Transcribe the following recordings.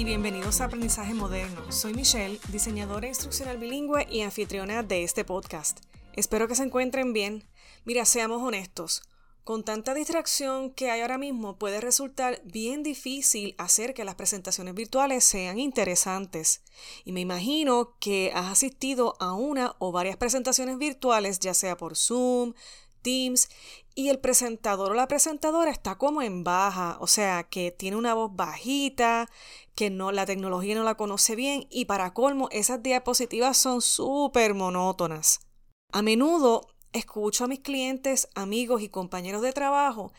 y bienvenidos a Aprendizaje Moderno. Soy Michelle, diseñadora instruccional bilingüe y anfitriona de este podcast. Espero que se encuentren bien. Mira, seamos honestos. Con tanta distracción que hay ahora mismo puede resultar bien difícil hacer que las presentaciones virtuales sean interesantes. Y me imagino que has asistido a una o varias presentaciones virtuales, ya sea por Zoom, Teams, y el presentador o la presentadora está como en baja, o sea, que tiene una voz bajita, que no la tecnología no la conoce bien y para colmo esas diapositivas son súper monótonas. A menudo escucho a mis clientes, amigos y compañeros de trabajo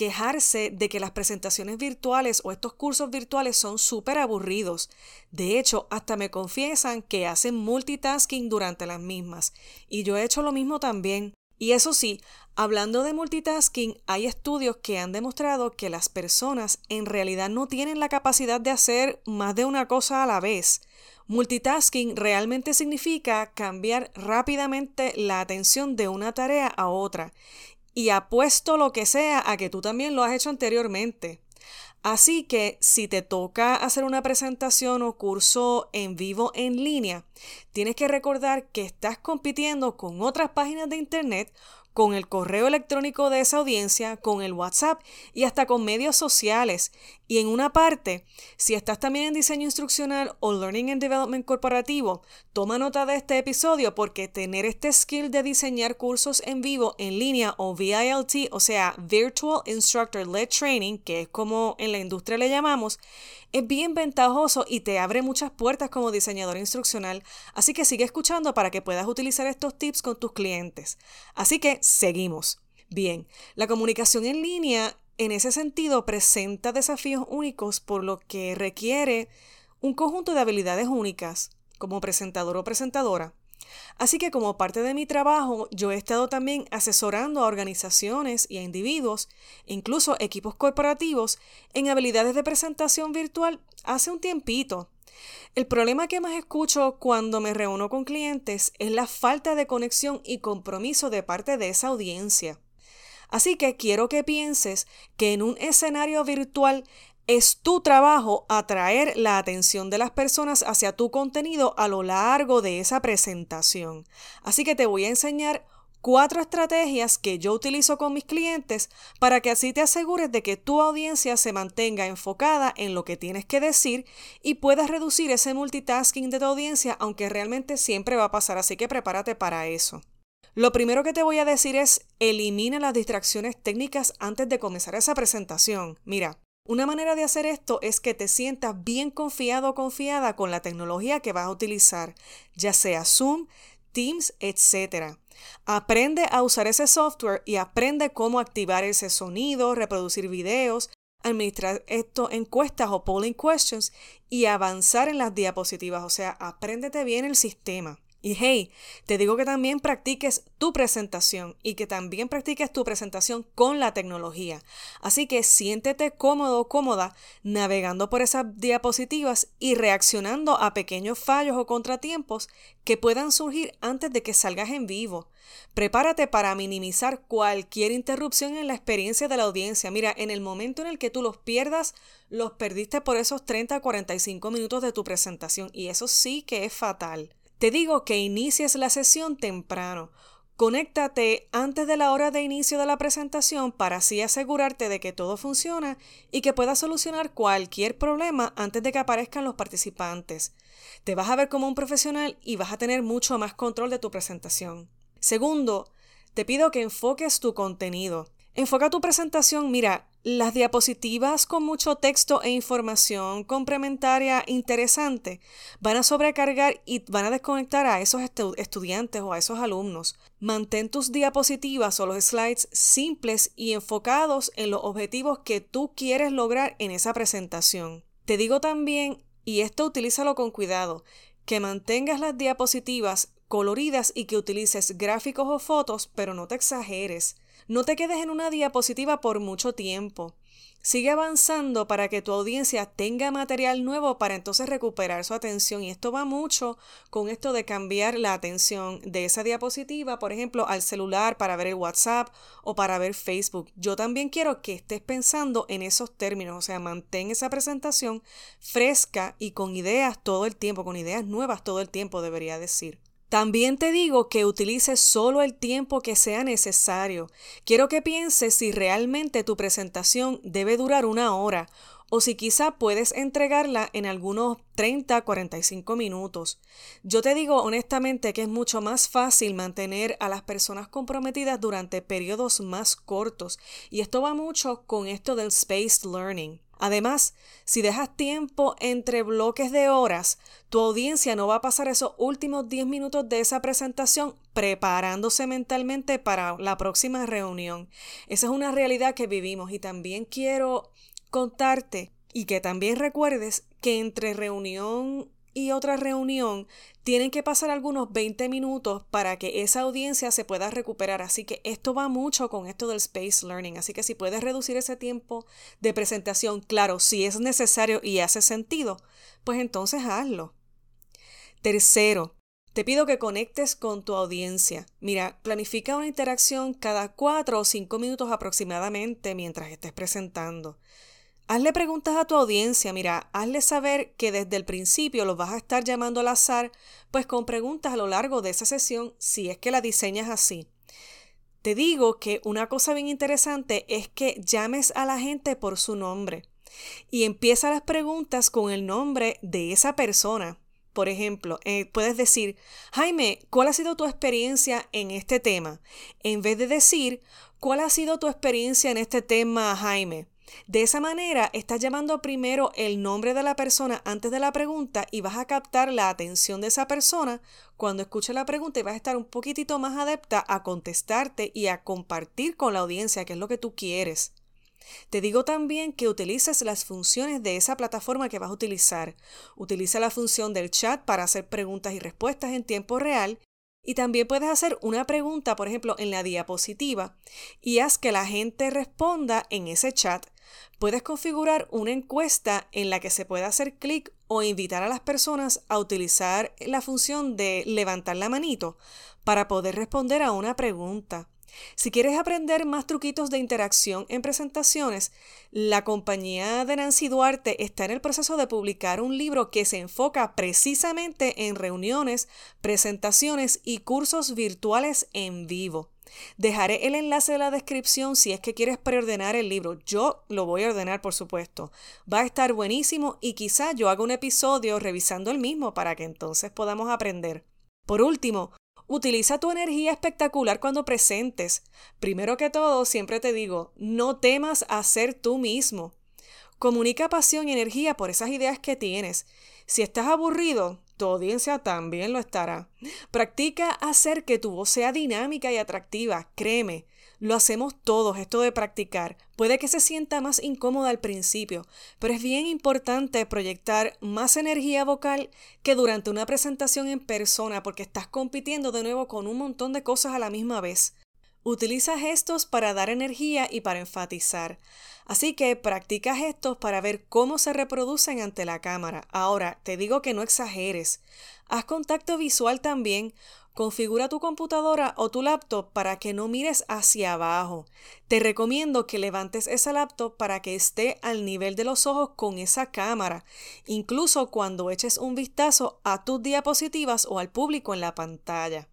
quejarse de que las presentaciones virtuales o estos cursos virtuales son súper aburridos. De hecho, hasta me confiesan que hacen multitasking durante las mismas. Y yo he hecho lo mismo también. Y eso sí, hablando de multitasking, hay estudios que han demostrado que las personas en realidad no tienen la capacidad de hacer más de una cosa a la vez. Multitasking realmente significa cambiar rápidamente la atención de una tarea a otra. Y apuesto lo que sea a que tú también lo has hecho anteriormente. Así que si te toca hacer una presentación o curso en vivo en línea, tienes que recordar que estás compitiendo con otras páginas de Internet con el correo electrónico de esa audiencia, con el WhatsApp y hasta con medios sociales. Y en una parte, si estás también en diseño instruccional o Learning and Development corporativo, toma nota de este episodio porque tener este skill de diseñar cursos en vivo, en línea o VILT, o sea, Virtual Instructor Led Training, que es como en la industria le llamamos, es bien ventajoso y te abre muchas puertas como diseñador instruccional, así que sigue escuchando para que puedas utilizar estos tips con tus clientes. Así que seguimos. Bien, la comunicación en línea en ese sentido presenta desafíos únicos por lo que requiere un conjunto de habilidades únicas como presentador o presentadora. Así que como parte de mi trabajo, yo he estado también asesorando a organizaciones y a individuos, incluso equipos corporativos, en habilidades de presentación virtual hace un tiempito. El problema que más escucho cuando me reúno con clientes es la falta de conexión y compromiso de parte de esa audiencia. Así que quiero que pienses que en un escenario virtual es tu trabajo atraer la atención de las personas hacia tu contenido a lo largo de esa presentación. Así que te voy a enseñar cuatro estrategias que yo utilizo con mis clientes para que así te asegures de que tu audiencia se mantenga enfocada en lo que tienes que decir y puedas reducir ese multitasking de tu audiencia, aunque realmente siempre va a pasar, así que prepárate para eso. Lo primero que te voy a decir es elimina las distracciones técnicas antes de comenzar esa presentación. Mira, una manera de hacer esto es que te sientas bien confiado o confiada con la tecnología que vas a utilizar, ya sea Zoom, Teams, etc. Aprende a usar ese software y aprende cómo activar ese sonido, reproducir videos, administrar esto encuestas o polling questions y avanzar en las diapositivas, o sea, apréndete bien el sistema. Y hey, te digo que también practiques tu presentación y que también practiques tu presentación con la tecnología. Así que siéntete cómodo cómoda navegando por esas diapositivas y reaccionando a pequeños fallos o contratiempos que puedan surgir antes de que salgas en vivo. Prepárate para minimizar cualquier interrupción en la experiencia de la audiencia. Mira, en el momento en el que tú los pierdas, los perdiste por esos 30 a 45 minutos de tu presentación y eso sí que es fatal. Te digo que inicies la sesión temprano. Conéctate antes de la hora de inicio de la presentación para así asegurarte de que todo funciona y que puedas solucionar cualquier problema antes de que aparezcan los participantes. Te vas a ver como un profesional y vas a tener mucho más control de tu presentación. Segundo, te pido que enfoques tu contenido. Enfoca tu presentación, mira, las diapositivas con mucho texto e información complementaria interesante van a sobrecargar y van a desconectar a esos estudiantes o a esos alumnos. Mantén tus diapositivas o los slides simples y enfocados en los objetivos que tú quieres lograr en esa presentación. Te digo también, y esto utilízalo con cuidado, que mantengas las diapositivas coloridas y que utilices gráficos o fotos, pero no te exageres. No te quedes en una diapositiva por mucho tiempo. Sigue avanzando para que tu audiencia tenga material nuevo para entonces recuperar su atención. Y esto va mucho con esto de cambiar la atención de esa diapositiva, por ejemplo, al celular para ver el WhatsApp o para ver Facebook. Yo también quiero que estés pensando en esos términos, o sea, mantén esa presentación fresca y con ideas todo el tiempo, con ideas nuevas todo el tiempo, debería decir. También te digo que utilices solo el tiempo que sea necesario. Quiero que pienses si realmente tu presentación debe durar una hora o si quizá puedes entregarla en algunos 30, 45 minutos. Yo te digo honestamente que es mucho más fácil mantener a las personas comprometidas durante periodos más cortos y esto va mucho con esto del spaced learning. Además, si dejas tiempo entre bloques de horas, tu audiencia no va a pasar esos últimos 10 minutos de esa presentación preparándose mentalmente para la próxima reunión. Esa es una realidad que vivimos y también quiero contarte y que también recuerdes que entre reunión y otra reunión tienen que pasar algunos 20 minutos para que esa audiencia se pueda recuperar. Así que esto va mucho con esto del space learning. Así que si puedes reducir ese tiempo de presentación, claro, si es necesario y hace sentido, pues entonces hazlo. Tercero, te pido que conectes con tu audiencia. Mira, planifica una interacción cada 4 o 5 minutos aproximadamente mientras estés presentando. Hazle preguntas a tu audiencia, mira, hazle saber que desde el principio los vas a estar llamando al azar, pues con preguntas a lo largo de esa sesión, si es que la diseñas así. Te digo que una cosa bien interesante es que llames a la gente por su nombre y empieza las preguntas con el nombre de esa persona. Por ejemplo, eh, puedes decir, Jaime, ¿cuál ha sido tu experiencia en este tema? En vez de decir, ¿cuál ha sido tu experiencia en este tema, Jaime? De esa manera, estás llamando primero el nombre de la persona antes de la pregunta y vas a captar la atención de esa persona cuando escuche la pregunta y vas a estar un poquitito más adepta a contestarte y a compartir con la audiencia qué es lo que tú quieres. Te digo también que utilices las funciones de esa plataforma que vas a utilizar. Utiliza la función del chat para hacer preguntas y respuestas en tiempo real y también puedes hacer una pregunta, por ejemplo, en la diapositiva y haz que la gente responda en ese chat Puedes configurar una encuesta en la que se pueda hacer clic o invitar a las personas a utilizar la función de levantar la manito para poder responder a una pregunta. Si quieres aprender más truquitos de interacción en presentaciones, la compañía de Nancy Duarte está en el proceso de publicar un libro que se enfoca precisamente en reuniones, presentaciones y cursos virtuales en vivo. Dejaré el enlace de la descripción si es que quieres preordenar el libro. Yo lo voy a ordenar, por supuesto. Va a estar buenísimo y quizá yo haga un episodio revisando el mismo para que entonces podamos aprender. Por último, utiliza tu energía espectacular cuando presentes. Primero que todo, siempre te digo, no temas a ser tú mismo. Comunica pasión y energía por esas ideas que tienes. Si estás aburrido, tu audiencia también lo estará. Practica hacer que tu voz sea dinámica y atractiva, créeme. Lo hacemos todos, esto de practicar. Puede que se sienta más incómoda al principio, pero es bien importante proyectar más energía vocal que durante una presentación en persona porque estás compitiendo de nuevo con un montón de cosas a la misma vez. Utiliza gestos para dar energía y para enfatizar. Así que practica gestos para ver cómo se reproducen ante la cámara. Ahora, te digo que no exageres. Haz contacto visual también. Configura tu computadora o tu laptop para que no mires hacia abajo. Te recomiendo que levantes esa laptop para que esté al nivel de los ojos con esa cámara, incluso cuando eches un vistazo a tus diapositivas o al público en la pantalla.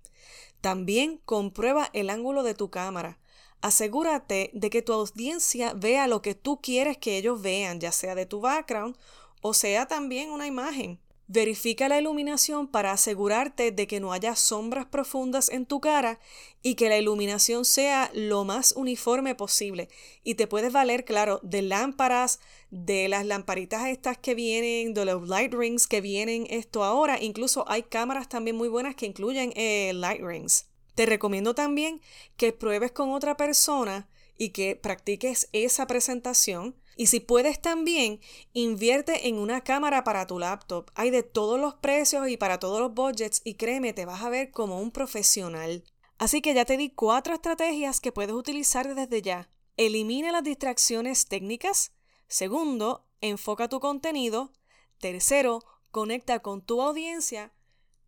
También comprueba el ángulo de tu cámara. Asegúrate de que tu audiencia vea lo que tú quieres que ellos vean, ya sea de tu background o sea también una imagen. Verifica la iluminación para asegurarte de que no haya sombras profundas en tu cara y que la iluminación sea lo más uniforme posible. Y te puedes valer, claro, de lámparas, de las lamparitas estas que vienen, de los light rings que vienen esto ahora. Incluso hay cámaras también muy buenas que incluyen eh, light rings. Te recomiendo también que pruebes con otra persona y que practiques esa presentación y si puedes también, invierte en una cámara para tu laptop. Hay de todos los precios y para todos los budgets y créeme, te vas a ver como un profesional. Así que ya te di cuatro estrategias que puedes utilizar desde ya. elimina las distracciones técnicas. Segundo, enfoca tu contenido. Tercero, conecta con tu audiencia.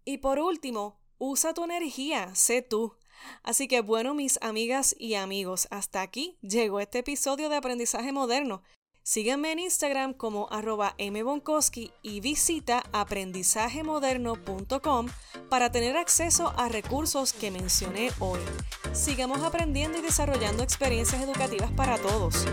Y por último, usa tu energía, sé tú. Así que bueno, mis amigas y amigos, hasta aquí llegó este episodio de Aprendizaje Moderno. Síganme en Instagram como arroba mbonkowski y visita aprendizajemoderno.com para tener acceso a recursos que mencioné hoy. Sigamos aprendiendo y desarrollando experiencias educativas para todos.